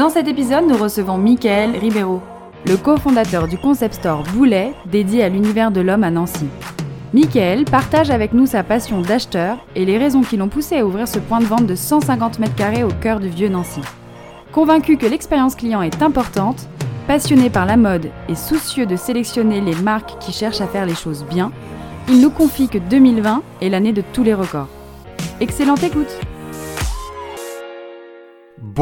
Dans cet épisode, nous recevons Michael Ribeiro, le cofondateur du concept store Boulet, dédié à l'univers de l'homme à Nancy. Michael partage avec nous sa passion d'acheteur et les raisons qui l'ont poussé à ouvrir ce point de vente de 150 mètres carrés au cœur du vieux Nancy. Convaincu que l'expérience client est importante, passionné par la mode et soucieux de sélectionner les marques qui cherchent à faire les choses bien, il nous confie que 2020 est l'année de tous les records. Excellente écoute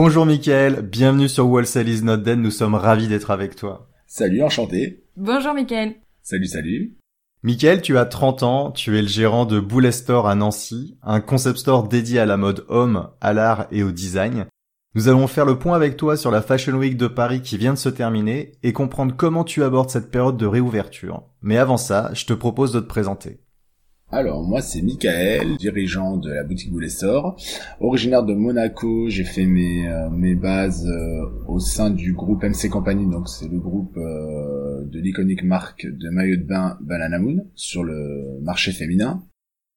Bonjour Mickaël, bienvenue sur Wholesale is not dead, nous sommes ravis d'être avec toi. Salut, enchanté. Bonjour Michael. Salut, salut. Mickaël, tu as 30 ans, tu es le gérant de Boulet Store à Nancy, un concept store dédié à la mode homme, à l'art et au design. Nous allons faire le point avec toi sur la Fashion Week de Paris qui vient de se terminer et comprendre comment tu abordes cette période de réouverture. Mais avant ça, je te propose de te présenter. Alors moi c'est Michael, dirigeant de la boutique Boulet Store. Originaire de Monaco, j'ai fait mes, euh, mes bases euh, au sein du groupe MC Company, donc c'est le groupe euh, de l'iconique marque de maillot de bain Banana Moon sur le marché féminin.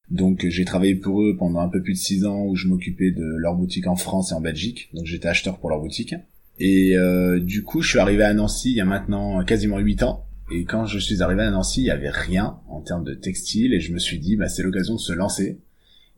Donc j'ai travaillé pour eux pendant un peu plus de six ans où je m'occupais de leur boutique en France et en Belgique, donc j'étais acheteur pour leur boutique. Et du coup je suis arrivé à Nancy il y a maintenant quasiment huit ans et quand je suis arrivé à Nancy, il y avait rien en termes de textile et je me suis dit, bah, c'est l'occasion de se lancer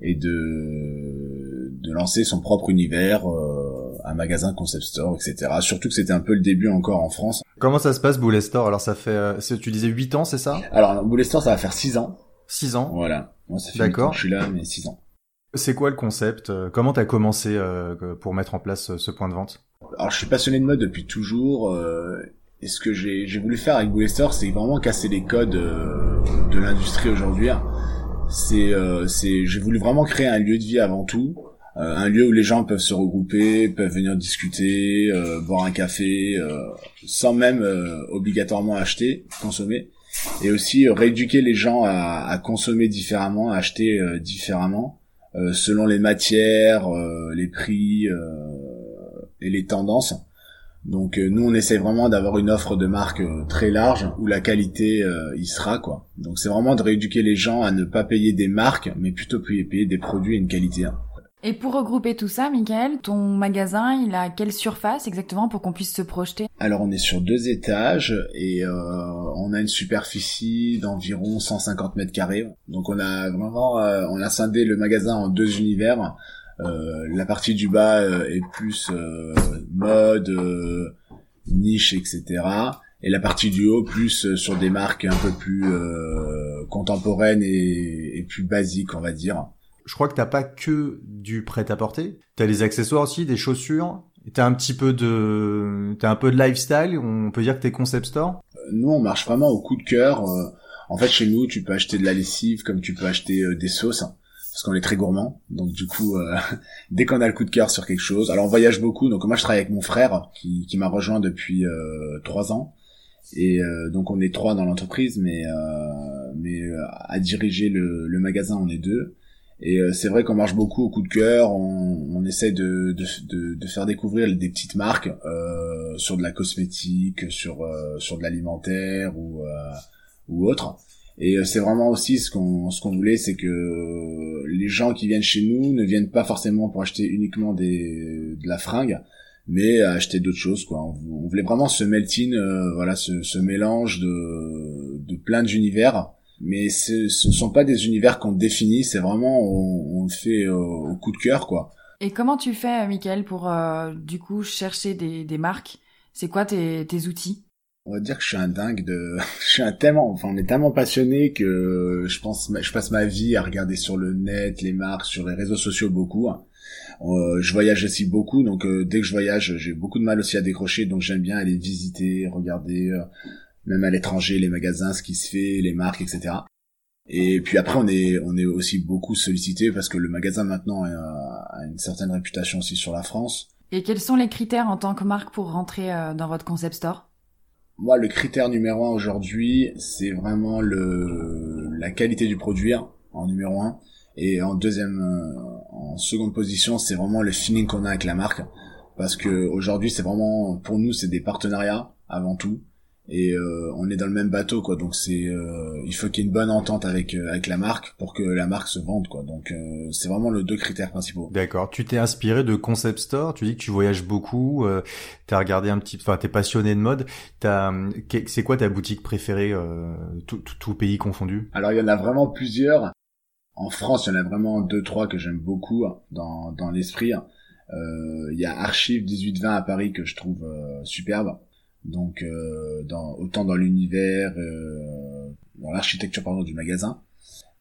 et de, de lancer son propre univers, euh, un magasin concept store, etc. Surtout que c'était un peu le début encore en France. Comment ça se passe Boulet Store? Alors ça fait, euh, tu disais 8 ans, c'est ça? Alors Boulet Store, ça va faire 6 ans. 6 ans? Voilà. Moi, ça fait D'accord. je suis là, mais 6 ans. C'est quoi le concept? Comment t'as commencé euh, pour mettre en place ce point de vente? Alors je suis passionné de mode depuis toujours. Euh, et ce que j'ai voulu faire avec Boulet Store, c'est vraiment casser les codes euh, de l'industrie aujourd'hui. C'est euh, c'est j'ai voulu vraiment créer un lieu de vie avant tout, euh, un lieu où les gens peuvent se regrouper, peuvent venir discuter, boire un café, sans même obligatoirement acheter, consommer, et aussi rééduquer les gens à, à, consommer différemment, à acheter différemment, selon les matières, les prix et les tendances donc euh, nous on essaie vraiment d'avoir une offre de marque euh, très large où la qualité euh, y sera quoi. Donc c'est vraiment de rééduquer les gens à ne pas payer des marques mais plutôt payer des produits et une qualité. Hein. Et pour regrouper tout ça, Michael, ton magasin, il a quelle surface exactement pour qu'on puisse se projeter? Alors on est sur deux étages et on a une superficie d'environ 150 mètres carrés. Donc on a vraiment, on a scindé le magasin en deux univers. Euh, la partie du bas euh, est plus euh, mode, niche, etc. Et la partie du haut plus sur des marques un peu plus contemporaines et, et plus basiques, on va dire. Je crois que t'as pas que du prêt-à-porter. T'as des accessoires aussi, des chaussures. T'as un petit peu de, t'as un peu de lifestyle. On peut dire que t'es concept store. Nous, on marche vraiment au coup de cœur. En fait, chez nous, tu peux acheter de la lessive comme tu peux acheter des sauces parce qu'on est très gourmand. Donc du coup, euh, dès qu'on a le coup de cœur sur quelque chose, alors on voyage beaucoup. Donc moi je travaille avec mon frère qui, qui m'a rejoint depuis euh, trois ans. Et euh, donc on est trois dans l'entreprise, mais mais à diriger le, le, magasin on est deux. Et c'est vrai qu'on marche beaucoup au coup de cœur. On, on essaie de, de, de, faire découvrir des petites marques sur de la cosmétique, sur sur de l'alimentaire ou ou autre. Et euh, c'est vraiment aussi ce qu'on ce qu'on voulait, c'est que les gens qui viennent chez nous ne viennent pas forcément pour acheter uniquement des de la fringue, mais acheter d'autres choses quoi. On, voulait vraiment ce melting, euh, voilà, ce, ce mélange de de plein d'univers. Mais ce, ne sont pas des univers qu'on définit, c'est vraiment on, on, le fait au, au coup de cœur quoi. Et comment tu fais, Michael, pour euh, du coup chercher des, des marques? C'est quoi tes, tes outils? On va dire que je suis un dingue de je suis un tellement enfin on est tellement passionné que je pense je passe ma vie à regarder sur le net les marques sur les réseaux sociaux beaucoup. Euh, je voyage aussi beaucoup donc euh, dès que je voyage j'ai beaucoup de mal aussi à décrocher donc j'aime bien aller visiter regarder euh, même à l'étranger les magasins ce qui se fait les marques etc et puis après on est on est aussi beaucoup sollicité parce que le magasin maintenant a une certaine réputation aussi sur la France. Et quels sont les critères en tant que marque pour rentrer dans votre concept store? Moi, le critère numéro un aujourd'hui, c'est vraiment le la qualité du produit en numéro un. Et en deuxième, en seconde position, c'est vraiment le feeling qu'on a avec la marque parce que aujourd'hui c'est vraiment pour nous c'est des partenariats avant tout et euh, on est dans le même bateau quoi. Donc c'est euh, il faut qu'il y ait une bonne entente avec euh, avec la marque pour que la marque se vende quoi. Donc c'est vraiment les deux critères principaux. D'accord. Tu t'es inspiré de concept store. Tu dis que tu voyages beaucoup euh, t'as regardé un petit enfin t'es passionné de mode. T'as c'est quoi ta boutique préférée tout, tout, tout pays confondu? Alors il y en a vraiment plusieurs. En France il y en a vraiment deux trois que j'aime beaucoup hein, dans dans l'esprit hein. Euh, il y a Archive 1820 à Paris que je trouve euh, superbe. Donc euh, dans, autant dans l'univers, dans l'architecture pardon du magasin.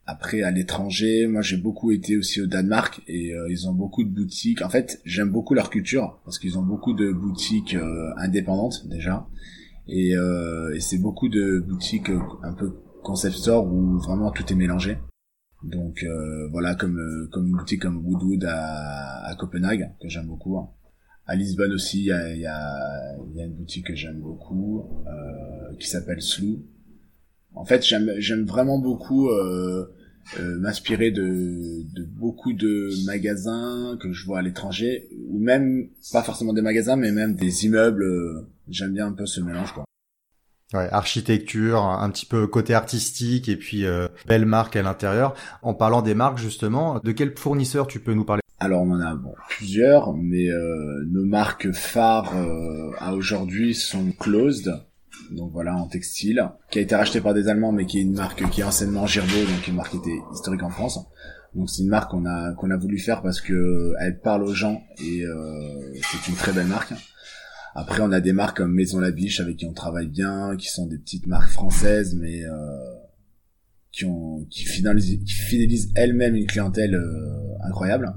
Après à l'étranger, moi j'ai beaucoup été aussi au Danemark et ils ont beaucoup de boutiques. En fait, j'aime beaucoup leur culture parce qu'ils ont beaucoup de boutiques indépendantes déjà et, et c'est beaucoup de boutiques un peu concept store où vraiment tout est mélangé. Donc euh, voilà, comme euh, comme une boutique comme Woodwood à, à Copenhague que j'aime beaucoup. Hein. À Lisbonne aussi, il y a, y, a, y a une boutique que j'aime beaucoup euh, qui s'appelle Slou. En fait, j'aime vraiment beaucoup euh, euh, m'inspirer de, de beaucoup de magasins que je vois à l'étranger ou même pas forcément des magasins mais même des immeubles. j'aime bien un peu ce mélange quoi. Ouais, architecture, un petit peu côté artistique et puis euh, belle marque à l'intérieur. En parlant des marques justement, de quel fournisseur tu peux nous parler? Alors on en a bon, plusieurs, mais euh, nos marques phares euh, à aujourd'hui sont Closed, donc voilà en textile, qui a été racheté par des Allemands, mais qui est une marque qui est anciennement Girbaud, donc une marque qui était historique en France. Donc c'est une marque qu'on a qu'on a voulu faire parce que elle parle aux gens et c'est une très belle marque. Après, on a des marques comme Maison La Biche avec qui on travaille bien, qui sont des petites marques françaises, mais euh, qui ont qui fidélisent, fidélisent elles-mêmes une clientèle euh, incroyable.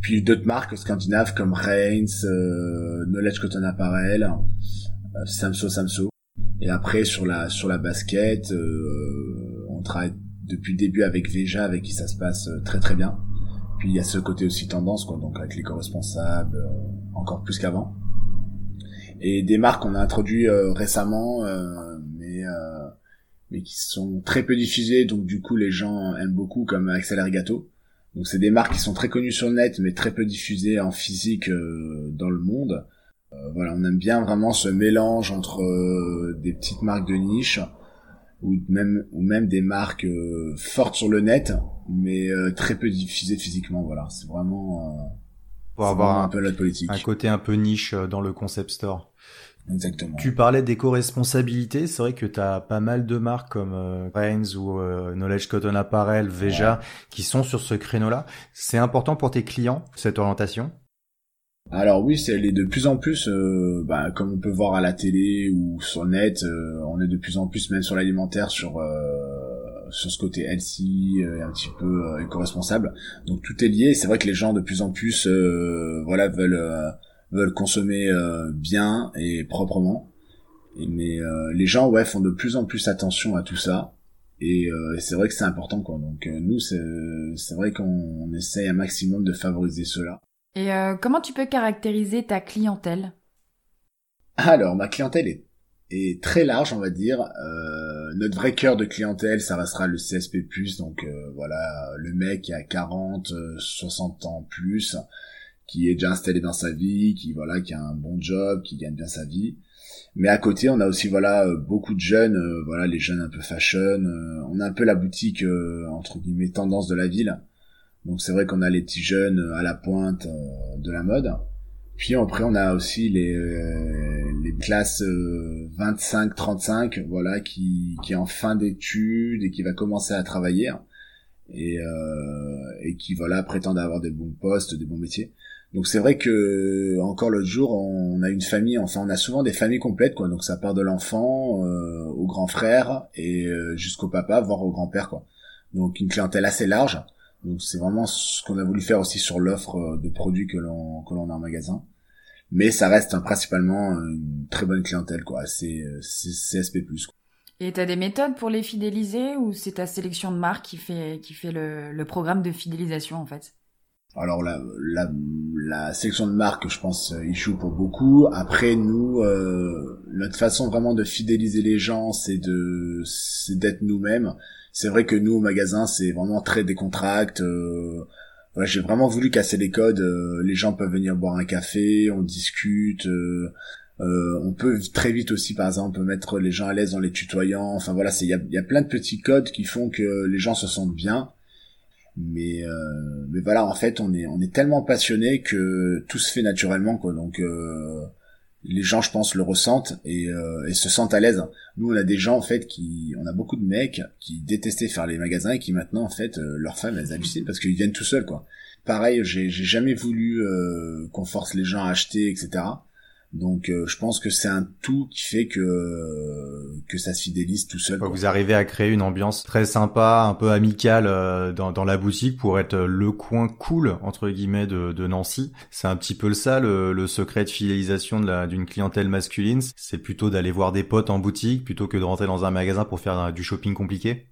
Puis d'autres marques scandinaves comme Reigns, euh, Knowledge Cotton Apparel, euh, Samso Samso. Et après sur la sur la basket, euh, on travaille depuis le début avec Veja, avec qui ça se passe très très bien. Puis il y a ce côté aussi tendance, quoi, donc avec les co-responsables, encore plus qu'avant et des marques qu'on a introduit euh, récemment, euh, mais euh, mais qui sont très peu diffusées, donc du coup les gens aiment beaucoup, comme Axel Arigato. Donc c'est des marques qui sont très connues sur le net, mais très peu diffusées en physique dans le monde. voilà, on aime bien vraiment ce mélange entre des petites marques de niche ou même ou même des marques fortes sur le net, mais très peu diffusées physiquement. Voilà, c'est vraiment pour avoir un, un, peu politique. un côté un peu niche dans le concept store. Exactement. Tu parlais d'éco-responsabilité, c'est vrai que tu as pas mal de marques comme euh, ou euh, Knowledge Cotton Apparel, Veja, qui sont sur ce créneau-là. C'est important pour tes clients, cette orientation? Alors oui, c'est de plus en plus, euh, bah, comme on peut voir à la télé ou sur net, euh, on est de plus en plus même sur l'alimentaire sur sur ce côté healthy, un petit peu éco-responsable. Donc tout est lié. C'est vrai que les gens de plus en plus, voilà, veulent veulent consommer euh, bien et proprement. mais euh, les gens ouais font de plus en plus attention à tout ça. Et, euh, c'est vrai que c'est important quoi. Donc nous c'est vrai qu'on essaye un maximum de favoriser cela. Et comment tu peux caractériser ta clientèle? Alors ma clientèle est, est très large on va dire. notre vrai cœur de clientèle ça restera le CSP+, donc voilà le mec qui a 40, 60 ans plus qui est déjà installé dans sa vie, qui voilà, qui a un bon job, qui gagne bien sa vie. Mais à côté, on a aussi voilà euh, beaucoup de jeunes, euh, voilà les jeunes un peu fashion. Euh, on a un peu la boutique entre guillemets tendance de la ville. Donc c'est vrai qu'on a les petits jeunes à la pointe de la mode. Puis après on a aussi les les classes 25-35, voilà qui qui est en fin d'études et qui va commencer à travailler et et qui voilà prétendent avoir des bons postes, des bons métiers. Donc c'est vrai que encore l'autre jour, on a une famille, enfin on a souvent des familles complètes, quoi. Donc ça part de l'enfant euh, au grand frère et euh, jusqu'au papa, voire au grand père, quoi. Donc une clientèle assez large. Donc c'est vraiment ce qu'on a voulu faire aussi sur l'offre euh, de produits que l'on que l'on a en magasin. Mais ça reste principalement une très bonne clientèle, quoi. C'est CSP+. Quoi. Et t'as des méthodes pour les fidéliser ou c'est ta sélection de marques qui fait qui fait le, le programme de fidélisation en fait? Alors la, la, la sélection de marques, je pense, il joue pour beaucoup. Après, nous, euh, notre façon vraiment de fidéliser les gens, c'est de, c'est d'être nous-mêmes. C'est vrai que nous au magasin, c'est vraiment très décontracte. Euh, voilà, j'ai vraiment voulu casser les codes. Euh, les gens peuvent venir boire un café, on discute. Euh, euh, on peut très vite aussi, par exemple, mettre les gens à l'aise dans les tutoyants. Enfin voilà, il y a plein de petits codes qui font que les gens se sentent bien. Mais euh, mais voilà, en fait, on est on est tellement passionné que tout se fait naturellement, quoi. Donc euh, les gens, je pense, le ressentent et, euh, et se sentent à l'aise. Nous, on a des gens en fait qui, on a beaucoup de mecs qui détestaient faire les magasins et qui maintenant en fait, euh, leurs femmes elles hallucinent parce qu'ils viennent tout seuls, quoi. Pareil, j'ai jamais voulu euh, qu'on force les gens à acheter, etc. Donc euh, je pense que c'est un tout qui fait que que ça se fidélise tout seul. Quoi. Vous arrivez à créer une ambiance très sympa, un peu amicale euh, dans, dans la boutique pour être le coin cool entre guillemets de, de Nancy. C'est un petit peu ça le, le secret de fidélisation de d'une clientèle masculine. C'est plutôt d'aller voir des potes en boutique plutôt que de rentrer dans un magasin pour faire du shopping compliqué.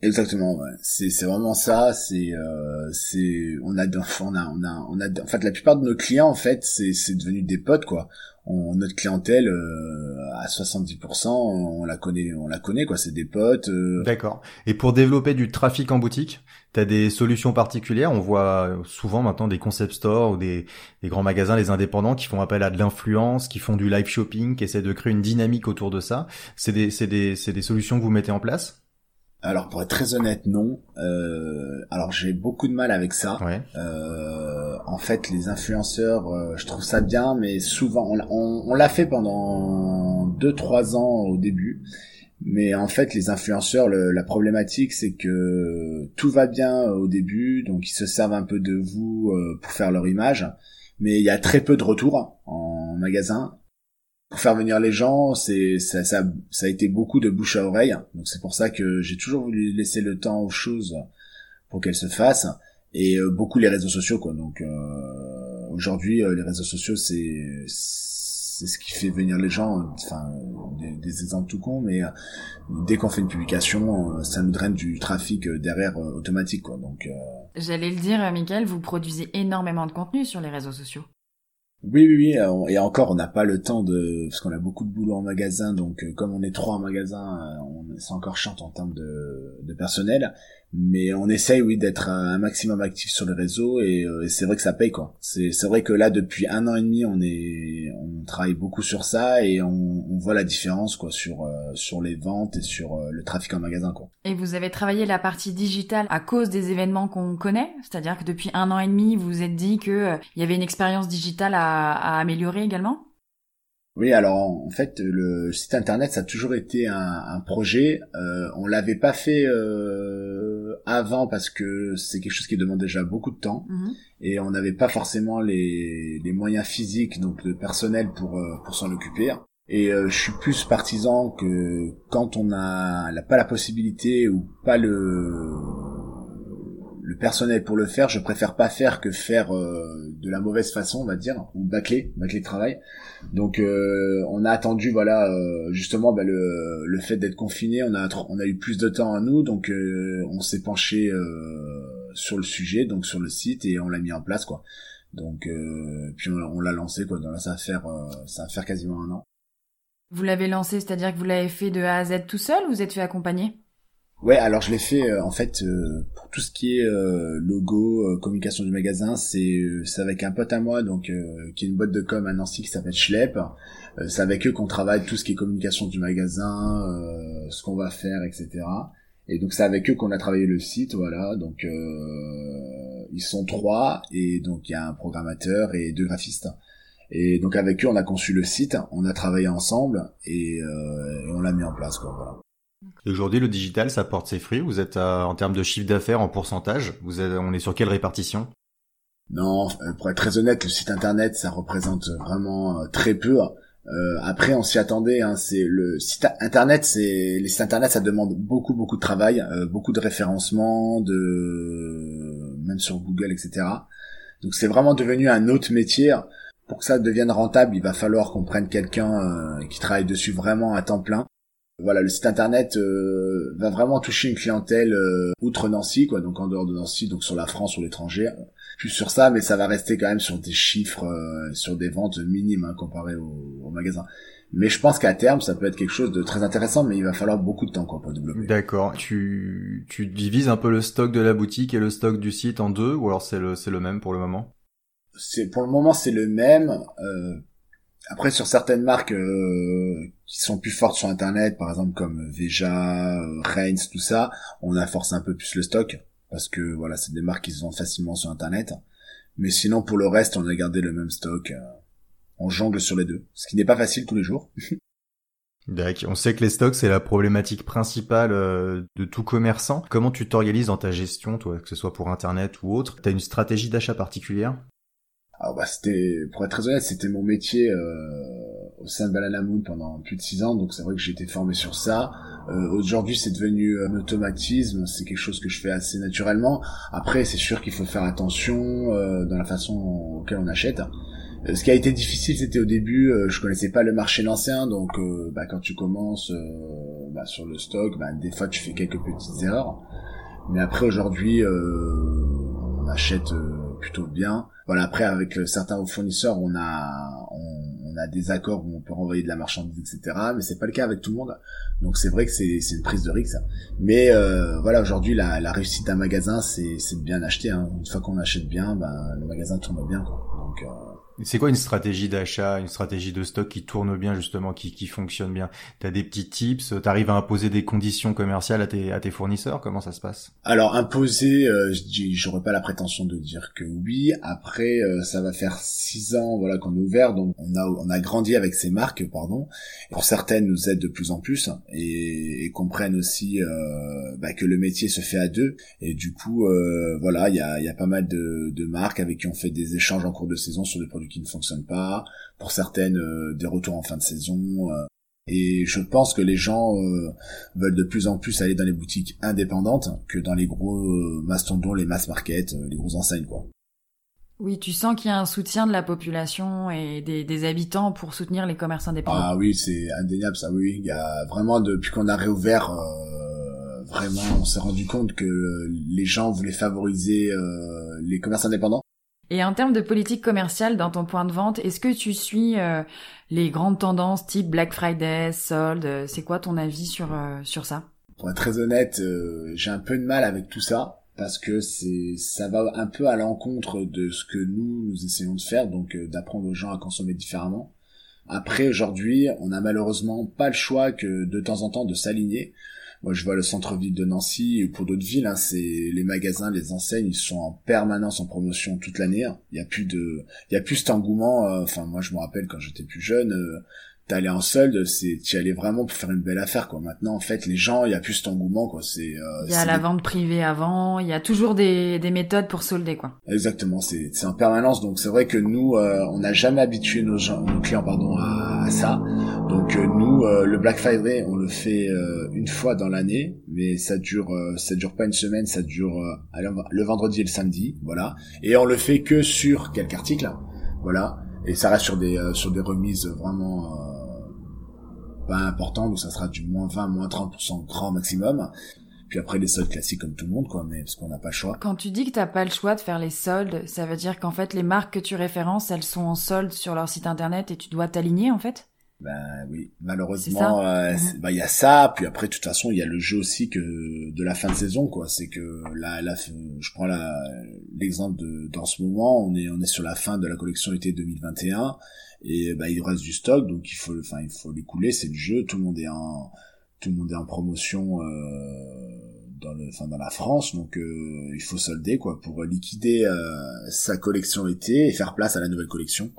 Exactement, ouais. c'est c'est vraiment ça. C'est euh, c'est on a on a on a on a en fait la plupart de nos clients en fait c'est c'est devenu des potes quoi. On, notre clientèle euh, à 70% on la connaît on la connaît quoi. C'est des potes. Euh... D'accord. Et pour développer du trafic en boutique, t'as des solutions particulières? On voit souvent maintenant des concept stores ou des des grands magasins, les indépendants qui font appel à de l'influence, qui font du live shopping, qui essaient de créer une dynamique autour de ça. C'est des c'est des c'est des solutions que vous mettez en place? Alors pour être très honnête, non. Euh, alors j'ai beaucoup de mal avec ça. Euh, en fait, les influenceurs, euh, je trouve ça bien, mais souvent on, on, l'a fait pendant deux trois ans au début. Mais en fait, les influenceurs, la problématique, c'est que tout va bien au début, donc ils se servent un peu de vous pour faire leur image, mais il y a très peu de retours en magasin pour faire venir les gens, c'est ça, ça, ça, a été beaucoup de bouche à oreille. Donc c'est pour ça que j'ai toujours voulu laisser le temps aux choses pour qu'elles se fassent et euh, beaucoup les réseaux sociaux quoi. Donc euh, aujourd'hui euh, les réseaux sociaux c'est c'est ce qui fait venir les gens. Enfin des, des exemples tout con, mais dès qu'on fait une publication, ça nous draine du trafic derrière automatique quoi. Donc j'allais le dire, Michael, vous produisez énormément de contenu sur les réseaux sociaux. Oui, oui, oui. Euh, et encore, on n'a pas le temps de, parce qu'on a beaucoup de boulot en magasin, donc euh, comme on est trois en magasin, euh, on c'est encore chante en termes de personnel. Mais on essaye, oui, d'être un maximum actif sur les réseaux et, c'est vrai que ça paye, quoi. C'est, c'est vrai que là, depuis un an et demi, on est, on travaille beaucoup sur ça et on, on voit la différence, quoi, sur sur les ventes et sur le trafic en magasin, quoi. Et vous avez travaillé la partie digitale à cause des événements qu'on connaît, c'est-à-dire que depuis un an et demi, vous vous êtes dit que il y avait une expérience digitale à à, améliorer également? Oui, alors en fait, le site internet ça a toujours été un, projet. Euh, on l'avait pas fait euh, avant parce que c'est quelque chose qui demande déjà beaucoup de temps mhm. et on n'avait pas forcément les, moyens physiques donc de personnel pour euh, pour s'en occuper. Et euh, je suis plus partisan que quand on a pas la possibilité ou pas le le personnel pour le faire, je préfère pas faire que faire euh, de la mauvaise façon, on va dire, ou bâcler, bâcler le travail. Donc euh, on a attendu, voilà, euh, justement bah, le, le fait d'être confiné, on a on a eu plus de temps à nous, donc on s'est penché sur le sujet, donc sur le site et on l'a mis en place quoi. Donc puis on, l'a lancé quoi. Donc là ça va faire ça va faire quasiment un an. Vous l'avez lancé, c'est-à-dire que vous l'avez fait de A à Z tout seul ou vous êtes fait accompagner? Ouais, alors je l'ai fait euh, en fait euh, pour tout ce qui est euh, logo, communication du magasin, c'est c'est avec un pote à moi donc qui est une boîte de com à Nancy qui s'appelle Schlepp. c'est avec eux qu'on travaille tout ce qui est communication du magasin, ce qu'on va faire, etc. Et donc c'est avec eux qu'on a travaillé le site, voilà. Donc ils sont trois et donc il y a un programmateur et deux graphistes. Et donc avec eux on a conçu le site, on a travaillé ensemble et, et on l'a mis en place quoi. Voilà. Aujourd'hui, le digital, ça porte ses fruits. Vous êtes en termes de chiffre d'affaires en pourcentage. Vous êtes, on est sur quelle répartition? Non, euh, pour être très honnête, le site internet, ça représente vraiment euh, très peu. Euh, après, on s'y attendait. Hein, c'est le site internet, c'est les sites internet, ça demande beaucoup, beaucoup de travail, beaucoup de référencement, de même sur Google, etc. Donc, c'est vraiment devenu un autre métier. Pour que ça devienne rentable, il va falloir qu'on prenne quelqu'un qui travaille dessus vraiment à temps plein. Voilà, le site internet euh, va vraiment toucher une clientèle euh, outre Nancy, quoi, donc en dehors de Nancy, donc sur la France ou l'étranger. Plus sur ça, mais ça va rester quand même sur des chiffres, euh, sur des ventes minimes hein, comparé au, au magasin. Mais je pense qu'à terme, ça peut être quelque chose de très intéressant, mais il va falloir beaucoup de temps quoi, pour développer. D'accord. Tu, tu divises un peu le stock de la boutique et le stock du site en deux, ou alors c'est le, c'est le même pour le moment? C'est Pour le moment, c'est le même. Euh, après, sur certaines marques euh, qui sont plus fortes sur Internet, par exemple comme Veja, euh, Reigns, tout ça, on a forcé un peu plus le stock parce que voilà, c'est des marques qui se vendent facilement sur Internet. Mais sinon, pour le reste, on a gardé le même stock. Euh, on jongle sur les deux, ce qui n'est pas facile tous les jours. D'accord. On sait que les stocks, c'est la problématique principale euh, de tout commerçant. Comment tu t'organises dans ta gestion, toi, que ce soit pour Internet ou autre? T'as une stratégie d'achat particulière? Alors bah c'était, pour être très honnête, c'était mon métier euh, au sein de Banana Moon pendant plus de six ans, donc c'est vrai que j'ai été formé sur ça. Euh, Aujourd'hui, c'est devenu un automatisme, c'est quelque chose que je fais assez naturellement. Après, c'est sûr qu'il faut faire attention euh, dans la façon auquel on achète. Euh, ce qui a été difficile, c'était au début, euh, je connaissais pas le marché l'ancien, donc euh, bah, quand tu commences bah, sur le stock, bah, des fois tu fais quelques petites erreurs. Mais après aujourd'hui, on achète plutôt bien. Voilà, après avec euh, certains fournisseurs, on a on, a des accords où on peut renvoyer de la marchandise, etc. Mais c'est pas le cas avec tout le monde. Donc c'est vrai que c'est une prise de risque. Mais euh, voilà, aujourd'hui la, la réussite d'un magasin, c'est c'est de bien acheter. Hein. Une fois qu'on achète bien, ben le magasin tourne bien. Quoi. Donc euh, c'est quoi une stratégie d'achat, une stratégie de stock qui tourne bien justement, qui, qui fonctionne bien? T'as des petits tips? T'arrives à imposer des conditions commerciales à tes, à tes fournisseurs? Comment ça se passe? Alors imposer, euh, j'aurais pas la prétention de dire que oui. Après, euh, ça va faire six ans voilà qu'on est ouvert, donc on a on a grandi avec ces marques, pardon. Pour certaines, nous aident de plus en plus et, et comprennent aussi euh, bah, que le métier se fait à deux. Et du coup, euh, voilà, il y a, y a pas mal de, de marques avec qui on fait des échanges en cours de saison sur des produits qui ne fonctionnent pas, pour certaines euh, des retours en fin de saison. Euh. et je pense que les gens euh, veulent de plus en plus aller dans les boutiques indépendantes que dans les gros mastodons, les mass market, les gros enseignes quoi. Oui, tu sens qu'il y a un soutien de la population et des, des habitants pour soutenir les commerces indépendants. Ah oui, c'est indéniable ça. Oui, il y a vraiment depuis qu'on a réouvert, vraiment, on s'est rendu compte que les gens voulaient favoriser les commerces indépendants et en termes de politique commerciale dans ton point de vente, est-ce que tu suis euh, les grandes tendances type Black Friday, soldes euh, C'est quoi ton avis sur euh, sur ça? Pour être très honnête, j'ai un peu de mal avec tout ça parce que c'est ça va un peu à l'encontre de ce que nous nous essayons de faire, donc d'apprendre aux gens à consommer différemment. Après aujourd'hui, on a malheureusement pas le choix que de temps en temps de s'aligner. Moi, je vois le centre-ville de Nancy et pour d'autres villes, hein, c'est les magasins, les enseignes, ils sont en permanence en promotion toute l'année. Hein. Il y a plus de, il y a plus cet engouement. Euh, enfin, moi, je me rappelle quand j'étais plus jeune, euh, t'allais en solde, c'est tu allais vraiment pour faire une belle affaire quoi. Maintenant en fait les gens, il y a plus cet engouement quoi, c'est euh, Il y a la vente privée avant, il y a toujours des, des méthodes pour solder quoi. Exactement, c'est c'est en permanence donc c'est vrai que nous euh, on n'a jamais habitué nos gens nos clients pardon à, ça. Donc euh, nous le Black Friday, on le fait une fois dans l'année, mais ça dure ça dure pas une semaine, ça dure le vendredi et le samedi, voilà. Et on le fait que sur quelques articles, voilà. Et ça reste sur des sur des remises vraiment pas important, donc ça sera du moins 20, moins 30% grand maximum. Puis après les soldes classiques comme tout le monde, quoi, mais parce qu'on n'a pas le choix. Quand tu dis que t'as pas le choix de faire les soldes, ça veut dire qu'en fait les marques que tu références, elles sont en solde sur leur site internet et tu dois t'aligner en fait? Ben oui, malheureusement, euh, mhm. bah, il y a ça. Puis après, de toute façon, il y a le jeu aussi que de la fin de saison, quoi. C'est que là, là, je prends l'exemple de dans ce moment, on est on est sur la fin de la collection été 2021 et bah il reste du stock donc il faut enfin il faut l'écouler c'est le jeu tout le monde est en tout le monde est en promotion euh, dans le enfin dans la France donc euh, il faut solder quoi pour liquider euh, sa collection été et faire place à la nouvelle collection.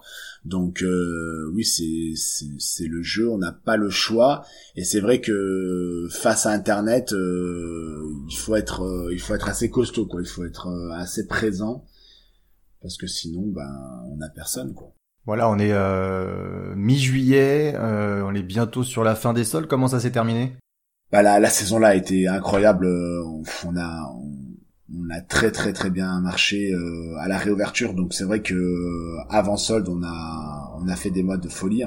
Donc euh, oui c'est c'est le jeu on n'a pas le choix. Et c'est vrai que face à internet euh, il faut être il faut être assez costaud quoi. Il faut être assez présent. Parce que sinon ben on a personne quoi. Voilà, on est euh, mi-juillet, euh, on est bientôt sur la fin des sols. Comment ça s'est terminé? Bah la, la saison là a été incroyable. On a on, a très très très bien marché euh, à la réouverture. Donc c'est vrai que avant solde on a on a fait des modes de folie.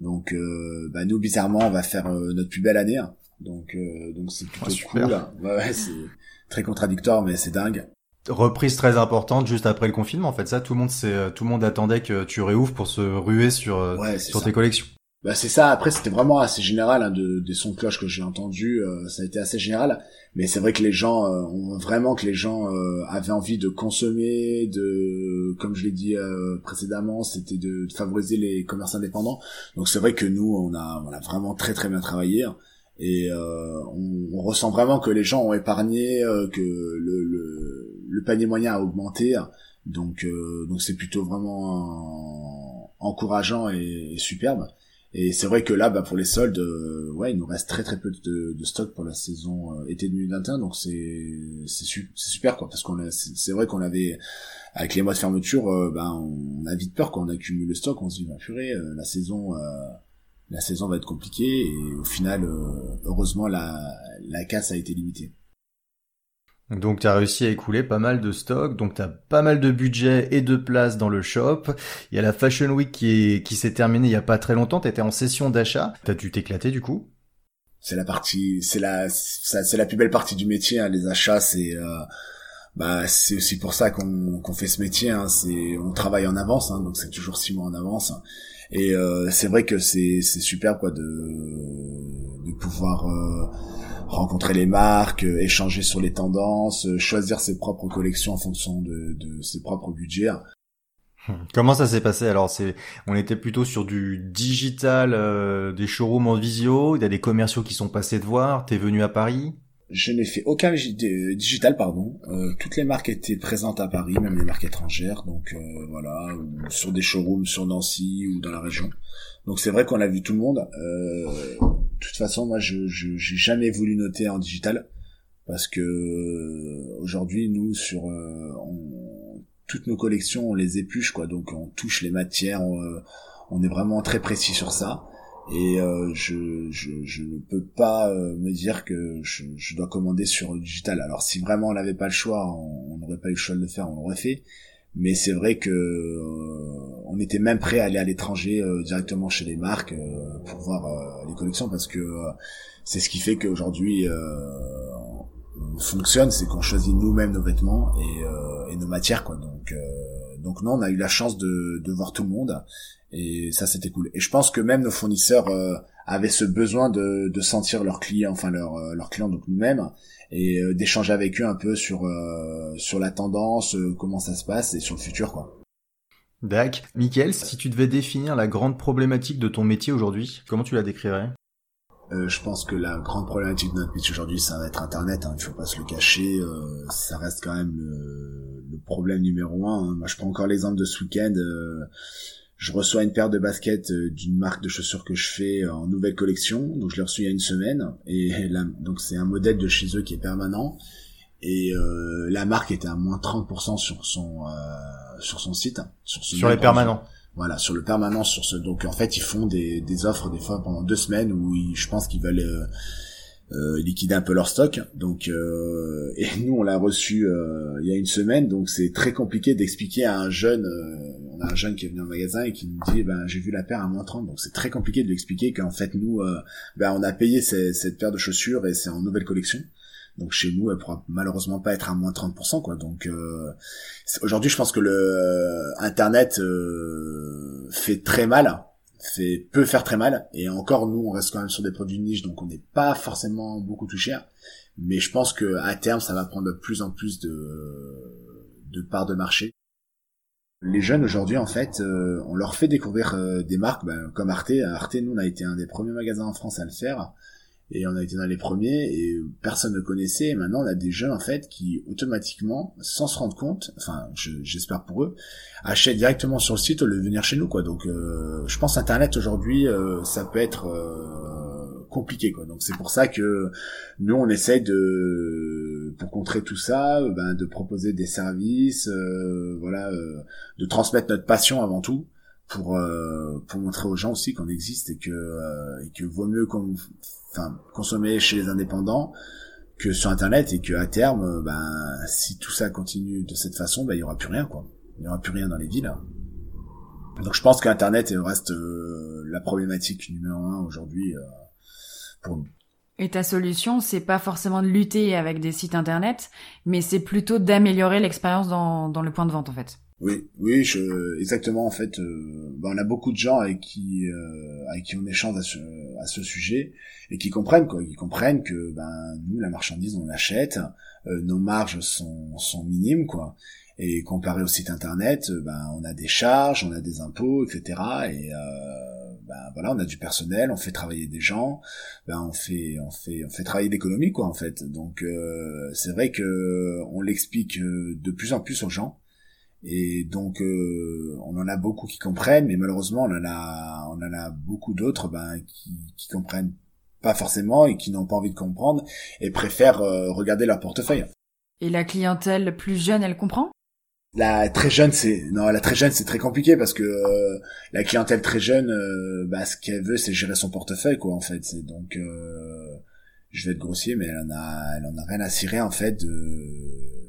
Donc, euh, bah, nous bizarrement, on va faire euh, notre plus belle année. Hein. Donc, euh, donc c'est plutôt Ah, cool. super. Ouais, ouais, c'est très contradictoire, mais c'est dingue. Reprise très importante juste après le confinement. En fait, ça, tout le monde, c'est, tout le monde attendait que tu réouvres pour se ruer sur euh, Ouais, sur ça. tes collections. Bah c'est ça. Après c'était vraiment assez général hein, de, des sons de cloche que j'ai entendus. euh, ça a été assez général. Mais c'est vrai que les gens, euh, on voit vraiment que les gens euh, avaient envie de consommer, de, comme je l'ai dit euh, précédemment, c'était de, de favoriser les commerces indépendants. Donc c'est vrai que nous on a, on vraiment très très bien travaillé. hein. Et euh, on, on ressent vraiment que les gens ont épargné, euh, que le, le, le panier moyen a augmenté. Donc euh, donc c'est plutôt vraiment encourageant et, et superbe. Et c'est vrai que là, bah, pour les soldes, euh, ouais, il nous reste très très peu de, de stock pour la saison euh, été 2021, donc c'est c'est su- super quoi, parce qu'on c'est vrai qu'on avait avec les mois de fermeture, ben on a vite peur quand on accumule le stock, on se dit bah purée, euh, la saison euh, la saison va être compliquée et au final, heureusement la la casse a été limitée. Donc, tu as réussi à écouler pas mal de stocks. Donc, tu as pas mal de budget et de place dans le shop. Il y a la Fashion Week qui qui s'est terminée il y a pas très longtemps. T'étais en session d'achat. T'as dû t'éclater du coup. c'est la partie c'est la c'est la plus belle partie du métier hein, les achats c'est euh, bah c'est aussi pour ça qu'on qu'on fait ce métier hein, c'est on travaille en avance hein, donc c'est toujours six mois en avance et euh, c'est vrai que c'est c'est super quoi de de pouvoir euh, rencontrer les marques euh, échanger sur les tendances choisir ses propres collections en fonction de, de ses propres budgets Comment ça s'est passé? Alors, c'est on était plutôt sur du digital, des showrooms en visio. Il y a des commerciaux qui sont passés te voir. T'es venu à Paris? Je n'ai fait aucun digital, pardon. Euh, toutes les marques étaient présentes à Paris, même les marques étrangères, donc euh, voilà, sur des showrooms sur Nancy ou dans la région. Donc c'est vrai qu'on a vu tout le monde. Euh, de toute façon, moi, je j'ai jamais voulu noter en digital parce que euh, aujourd'hui, nous, sur on- toutes nos collections, on les épluche, quoi. Donc on touche les matières, on, on est vraiment très précis sur ça et euh, je, je, je ne peux pas euh, me dire que je, je dois commander sur digital. Alors si vraiment on n'avait pas le choix, on n'aurait pas eu le choix de le faire, on l'aurait fait. Mais c'est vrai que euh, on était même prêt à aller à l'étranger euh, directement chez les marques euh, pour voir euh, les collections parce que c'est ce qui fait qu'aujourd'hui on fonctionne, c'est qu'on choisit nous-mêmes nos vêtements et, et nos matières quoi. Donc donc non, on a eu la chance de, de voir tout le monde et ça c'était cool. Et je pense que même nos fournisseurs euh, avaient ce besoin de, de sentir leurs clients, enfin leurs euh, leurs clients donc nous-mêmes et euh, d'échanger avec eux un peu sur euh, sur la tendance, euh, comment ça se passe et sur le futur quoi. Dac. Michael, si tu devais définir la grande problématique de ton métier aujourd'hui, comment tu la décrirais? Euh, je pense que la grande problématique de notre métier aujourd'hui, ça va être Internet. Hein, il faut pas se le cacher. euh, ça reste quand même le, le problème numéro un. hein. Moi, je prends encore l'exemple de ce week-end. euh, je reçois une paire de baskets euh, d'une marque de chaussures que je fais en nouvelle collection. Donc, je l'ai reçu il y a une semaine. Et là, donc, c'est un modèle de chez eux qui est permanent. Et euh, la marque était à moins 30% sur son euh, sur son site, sur, Sur les permanents. Voilà, sur le permanent, sur ce. Donc en fait, ils font des, des offres des fois pendant deux semaines où ils, je pense qu'ils veulent euh, euh, liquider un peu leur stock. Donc euh, et nous, on l'a reçu euh, il y a une semaine, donc c'est très compliqué d'expliquer à un jeune. euh, on a un jeune qui est venu au magasin et qui nous dit, ben j'ai vu la paire à moins 30, donc c'est très compliqué de lui expliquer qu'en fait nous, euh, ben on a payé cette paire de chaussures et c'est en nouvelle collection. Donc chez nous, elle pourra malheureusement pas être à moins 30%, quoi. Donc euh, aujourd'hui, je pense que le euh, Internet euh, fait très mal, fait peut faire très mal. Et encore, nous, on reste quand même sur des produits de niche, donc on n'est pas forcément beaucoup touché. Mais je pense que à terme, ça va prendre de plus en plus de de parts de marché. Les jeunes aujourd'hui, en fait, euh, on leur fait découvrir euh, des marques ben, comme Arte. Arte, nous, on a été un des premiers magasins en France à le faire et on a été dans les premiers et personne ne connaissait. Et maintenant on a des jeunes en fait qui automatiquement sans se rendre compte enfin je- j'espère pour eux achètent directement sur le site au lieu de venir chez nous quoi. Donc euh, je pense internet aujourd'hui euh, ça peut être euh, compliqué quoi. Donc c'est pour ça que nous on essaye de pour contrer tout ça euh, ben, de proposer des services euh, voilà euh, de transmettre notre passion avant tout pour pour montrer aux gens aussi qu'on existe et que et que vaut mieux qu'on enfin consommer chez les indépendants que sur internet et que à terme euh, ben si tout ça continue de cette façon ben il y aura plus rien quoi il y aura plus rien dans les villes Donc je pense qu'Internet reste la problématique numéro un aujourd'hui pour nous. Et ta solution, c'est pas forcément de lutter avec des sites internet, mais c'est plutôt d'améliorer l'expérience dans, dans le point de vente en fait. Oui, oui, je, exactement. En fait, euh, ben, on a beaucoup de gens avec qui, euh, avec qui on échange à ce, à ce sujet et qui comprennent quoi, qui comprennent que ben nous, la marchandise, on l'achète, euh, nos marges sont, sont minimes quoi. Et comparé au site internet, ben on a des charges, on a des impôts, etc. Et ben voilà, on a du personnel, on fait travailler des gens, ben on fait on fait on fait travailler l'économie quoi en fait. Donc euh, c'est vrai que on l'explique euh, de plus en plus aux gens et donc euh, on en a beaucoup qui comprennent, mais malheureusement on en a on en a beaucoup d'autres ben qui qui comprennent pas forcément et qui n'ont pas envie de comprendre et préfèrent regarder leur portefeuille. Et la clientèle plus jeune, elle comprend? La très jeune c'est non la très jeune c'est très compliqué parce que euh, la clientèle très jeune euh, bah ce qu'elle veut c'est gérer son portefeuille quoi en fait c'est donc euh, je vais être grossier mais elle en a elle en a rien à cirer en fait de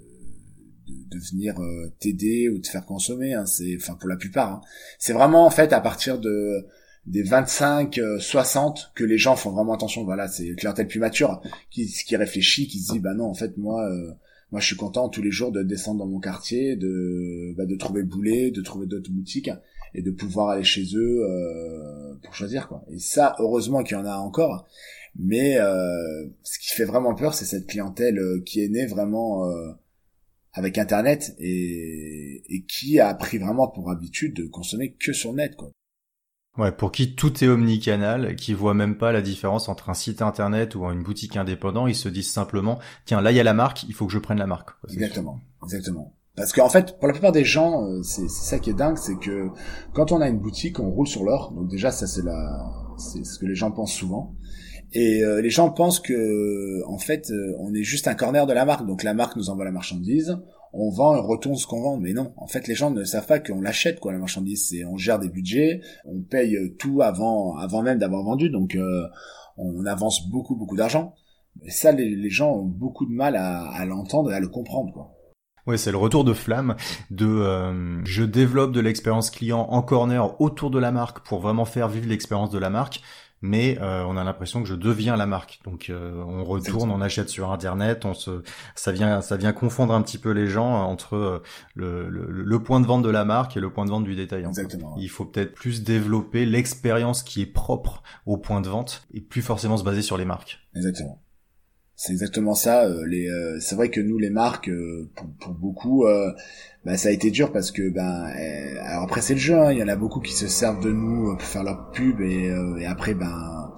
de, venir t'aider ou te faire consommer hein. c'est enfin pour la plupart hein. c'est vraiment en fait à partir de des 25 60 que les gens font vraiment attention voilà c'est clientèle plus mature qui qui réfléchit qui se dit bah non en fait moi moi je suis content tous les jours de descendre dans mon quartier, de bah, de trouver Boulet, de trouver d'autres boutiques et de pouvoir aller chez eux euh, pour choisir quoi. Et ça, heureusement qu'il y en a encore. Mais euh, ce qui fait vraiment peur, c'est cette clientèle euh, qui est née vraiment euh, avec Internet et, et qui a pris vraiment pour habitude de consommer que sur net quoi. Ouais, pour qui tout est omnicanal, qui voit même pas la différence entre un site internet ou une boutique indépendant, ils se disent simplement, tiens, là il y a la marque, il faut que je prenne la marque. Exactement, exactement. Parce qu'en fait, pour la plupart des gens, euh, c'est ça qui est dingue, c'est que quand on a une boutique, on roule sur l'or. Donc déjà, ça c'est la, c'est ce que les gens pensent souvent. Et euh, les gens pensent que, en fait, euh, on est juste un corner de la marque. Donc la marque nous envoie la marchandise, on vend et retourne ce qu'on vend. Mais non, en fait, les gens ne savent pas qu'on l'achète, quoi, la marchandise. C'est, on gère des budgets, on paye tout avant, avant même d'avoir vendu. Donc, euh, on avance beaucoup, beaucoup d'argent. Et ça, les, gens ont beaucoup de mal à, à l'entendre et à le comprendre, quoi. Ouais, c'est le retour de flamme de euh, je développe de l'expérience client en corner autour de la marque pour vraiment faire vivre l'expérience de la marque mais euh, on a l'impression que je deviens la marque. Donc euh, on retourne, on achète sur internet, on se, ça vient, ça vient confondre un petit peu les gens entre euh, le, le, point de vente de la marque et le point de vente du détail. Exactement. Il faut peut-être plus développer l'expérience qui est propre au point de vente et plus forcément se baser sur les marques. Exactement. C'est exactement ça. les, c'est vrai que nous, les marques, pour, pour, beaucoup, bah, ça a été dur parce que ben euh, alors après c'est le jeu hein. il y en a beaucoup qui se servent de nous pour faire leur pub et, euh, et après ben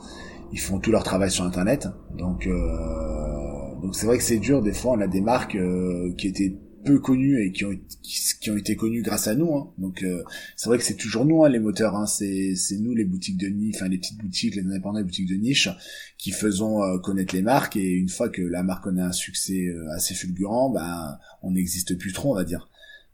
ils font tout leur travail sur internet donc euh, donc c'est vrai que c'est dur des fois on a des marques qui étaient peu connus et qui ont qui, ont été connus grâce à nous hein. donc c'est vrai que c'est toujours nous hein, les moteurs hein. c'est nous les boutiques de niche enfin les petites boutiques les indépendants boutiques de niche qui faisons connaître les marques et une fois que la marque connaît un succès assez fulgurant ben on n'existe plus trop on va dire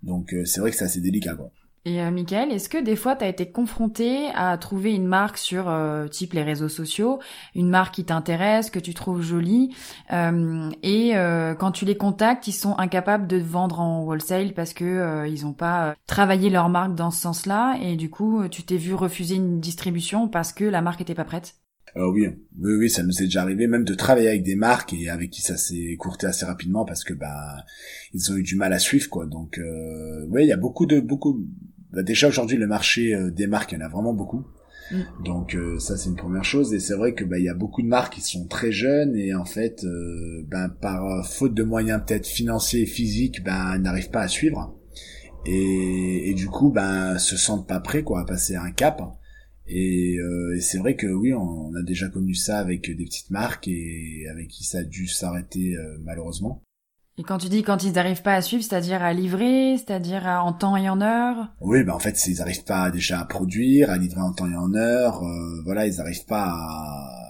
donc euh, c'est vrai que c'est assez délicat quoi. Et euh, Michael, est-ce que des fois tu as été confronté à trouver une marque sur euh, type les réseaux sociaux, une marque qui t'intéresse, que tu trouves jolie, euh, et euh, quand tu les contactes, ils sont incapables de vendre en wholesale parce que ils n'ont pas travaillé leur marque dans ce sens-là, et du coup tu t'es vu refuser une distribution parce que la marque était pas prête? Euh, oui, oui, oui, ça nous est déjà arrivé même de travailler avec des marques et avec qui ça s'est courté assez rapidement parce que bah ils ont eu du mal à suivre quoi. Donc euh, oui, il y a beaucoup de beaucoup. Bah, déjà aujourd'hui le marché euh, des marques, il y en a vraiment beaucoup. Mm. Donc euh, ça c'est une première chose et c'est vrai que bah il y a beaucoup de marques qui sont très jeunes et en fait ben par faute de moyens peut-être financiers et physiques ben n'arrivent pas à suivre et, et du coup ben se sentent pas prêts quoi à passer un cap et, euh, et c'est vrai que oui, on, a déjà connu ça avec des petites marques et avec qui ça a dû s'arrêter euh, malheureusement. Et quand tu dis quand ils n'arrivent pas à suivre, c'est-à-dire à livrer, c'est-à-dire en temps et en heure? Oui, ben en fait, ils n'arrivent pas déjà à produire, à livrer en temps et en heure. Euh, voilà, ils n'arrivent pas à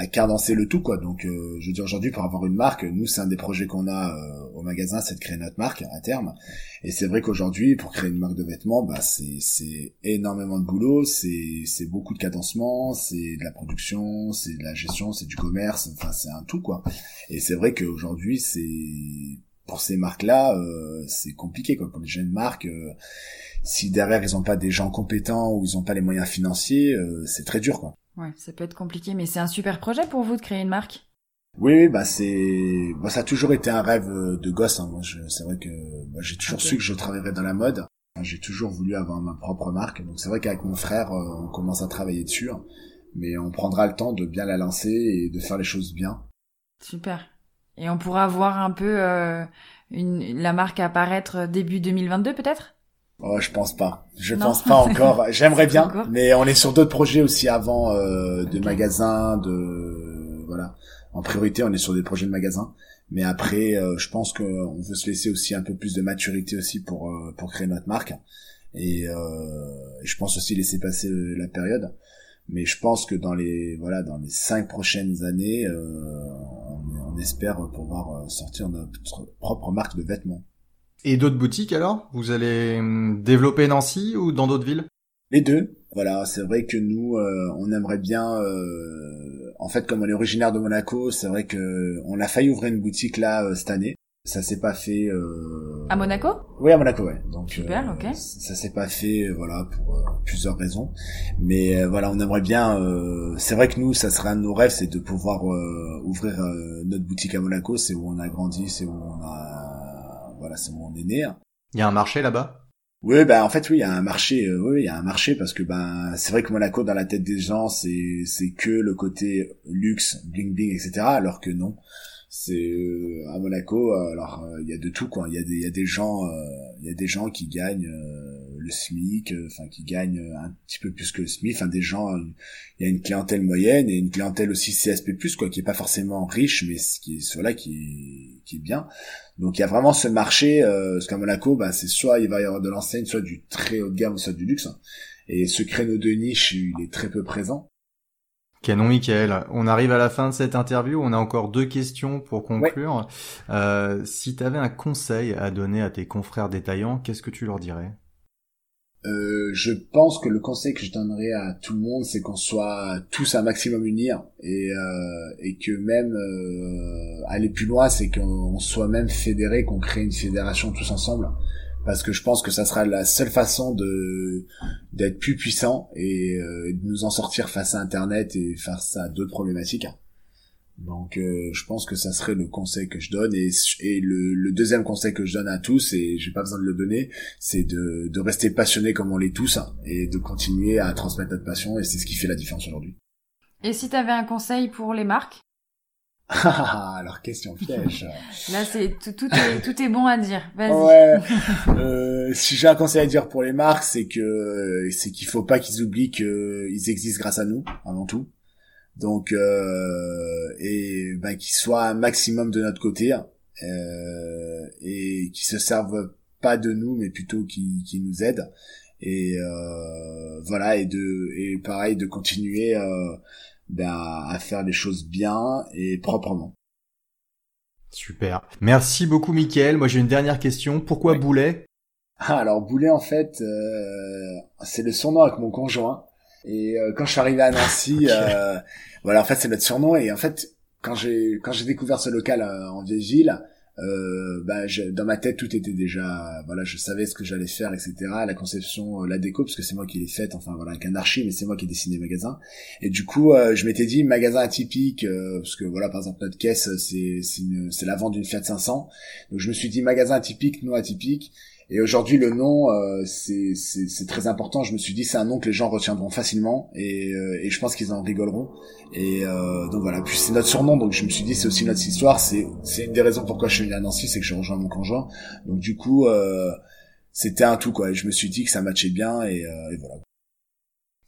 à cadencer le tout quoi. Donc euh, je veux dire aujourd'hui pour avoir une marque, nous c'est un des projets qu'on a euh, au magasin, c'est de créer notre marque à terme. Et c'est vrai qu'aujourd'hui pour créer une marque de vêtements, bah c'est c'est énormément de boulot, c'est c'est beaucoup de cadencement, c'est de la production, c'est de la gestion, c'est du commerce, enfin c'est un tout quoi. Et c'est vrai qu'aujourd'hui c'est pour ces marques-là, euh, c'est compliqué quoi. Pour les jeunes marques, euh, si derrière ils ont pas des gens compétents ou ils ont pas les moyens financiers, euh, c'est très dur quoi. Ouais, ça peut être compliqué, mais c'est un super projet pour vous de créer une marque. Oui, oui, bah c'est, bah, ça a toujours été un rêve de gosse. Hein. Moi, c'est vrai que moi, j'ai toujours su que je travaillerais dans la mode. J'ai toujours voulu avoir ma propre marque. Donc c'est vrai qu'avec mon frère, on commence à travailler dessus, hein. mais on prendra le temps de bien la lancer et de faire les choses bien. Super. Et on pourra voir un peu euh, une, la marque apparaître début 2022 peut-être? Oh, je pense pas. Je pense pas encore. J'aimerais bien, mais on est sur d'autres projets aussi avant euh, de magasins, de voilà. En priorité, on est sur des projets de magasins, mais après, euh, je pense qu'on veut se laisser aussi un peu plus de maturité aussi pour euh, pour créer notre marque. Et je pense aussi laisser passer la période. Mais je pense que dans les voilà dans les cinq prochaines années, on espère pouvoir euh, sortir notre propre marque de vêtements. Et d'autres boutiques alors? Vous allez hum, développer Nancy ou dans d'autres villes? Les deux. Voilà, c'est vrai que nous, euh, on aimerait bien. Euh, en fait, comme on est originaire de Monaco, c'est vrai que on a failli ouvrir une boutique là cette année. Ça s'est pas fait. Euh... À Monaco? Oui, à Monaco, ouais. Donc super, euh, ok. Ça s'est pas fait, euh, voilà, pour euh, plusieurs raisons. Mais voilà, on aimerait bien. c'est vrai que nous, ça serait un de nos rêves, c'est de pouvoir ouvrir notre boutique à Monaco. C'est où on a grandi, c'est où on a, voilà, c'est où on est né. Il y a un marché là-bas? Oui, ben en fait oui, il y a un marché. oui, il y a un marché parce que ben c'est vrai que Monaco dans la tête des gens c'est c'est que le côté luxe, bling bling, etc. Alors que non, c'est euh, à Monaco alors euh, il y a de tout quoi il y a des il y a des gens euh, il y a des gens qui gagnent le SMIC enfin qui gagnent un petit peu plus que le SMIC enfin des gens il y a une clientèle moyenne et une clientèle aussi CSP+ quoi qui est pas forcément riche mais qui est voilà qui est qui est bien. Donc il y a vraiment ce marché parce qu'à Monaco bah c'est soit il va y avoir de l'enseigne soit du très haut de gamme soit du luxe. Et ce créneau de niche il est très peu présent. Canon Michael, on arrive à la fin de cette interview, on a encore deux questions pour conclure. Euh, si tu avais un conseil à donner à tes confrères détaillants, qu'est-ce que tu leur dirais? Euh, je pense que le conseil que je donnerais à tout le monde, c'est qu'on soit tous un maximum unis et, euh, et que même euh, aller plus loin, c'est qu'on soit même fédéré, qu'on crée une fédération tous ensemble parce que je pense que ça sera la seule façon d'être plus puissant et euh, de nous en sortir face à Internet et face à d'autres problématiques. Donc euh, je pense que ça serait le conseil que je donne et, et le, le, deuxième conseil que je donne à tous et j'ai pas besoin de le donner, c'est de, de rester passionné comme on l'est tous et de continuer à transmettre notre passion et c'est ce qui fait la différence aujourd'hui. Et si tu avais un conseil pour les marques? Ah, alors question piège. Là, c'est tout, tout, est, tout est bon à dire. Vas-y. Ouais. Euh, si j'ai un conseil à dire pour les marques, c'est que c'est qu'il faut pas qu'ils oublient qu'ils existent grâce à nous avant tout. Donc euh, et ben qu'ils soient un maximum de notre côté euh, et qu'ils se servent pas de nous, mais plutôt qui qui nous aident. Et euh, voilà et de et pareil de continuer. Euh, ben, à faire les choses bien et proprement. Super. Merci beaucoup, Mickaël. Moi, j'ai une dernière question. Pourquoi Boulet? Ah, Alors, Boulet, en fait, euh, c'est le surnom avec mon conjoint. Et euh, quand je suis arrivé à Nancy, euh, voilà, en fait, c'est notre surnom. Et en fait, quand j'ai quand j'ai découvert ce local en vieille ville, euh, bah, dans ma tête tout était déjà voilà je savais ce que j'allais faire etc la conception euh, la déco parce que c'est moi qui l'ai faite enfin voilà avec un archi mais c'est moi qui ai dessiné le magasin. Et du coup euh, je m'étais dit magasin atypique euh, parce que voilà par exemple notre caisse c'est c'est c'est la vente d'une Fiat 500 donc je me suis dit magasin atypique non atypique et aujourd'hui, le nom, euh, c'est très important. Je me suis dit, c'est un nom que les gens retiendront facilement, et, euh, et je pense qu'ils en rigoleront. Et euh, donc voilà. Puis c'est notre surnom, donc je me suis dit, c'est aussi notre histoire. C'est c'est une des raisons pourquoi je suis venu à Nancy, c'est que j'ai rejoint mon conjoint. Donc du coup, euh, c'était un tout quoi. Et je me suis dit que ça matchait bien, et, euh, et voilà.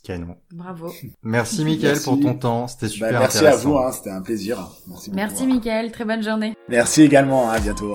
Canon. Bravo. Merci Mickaël pour ton temps, c'était bah, super bah, merci intéressant. Merci à vous, hein, c'était un plaisir. Merci, merci Mickaël, très bonne journée. Merci également, hein, à bientôt.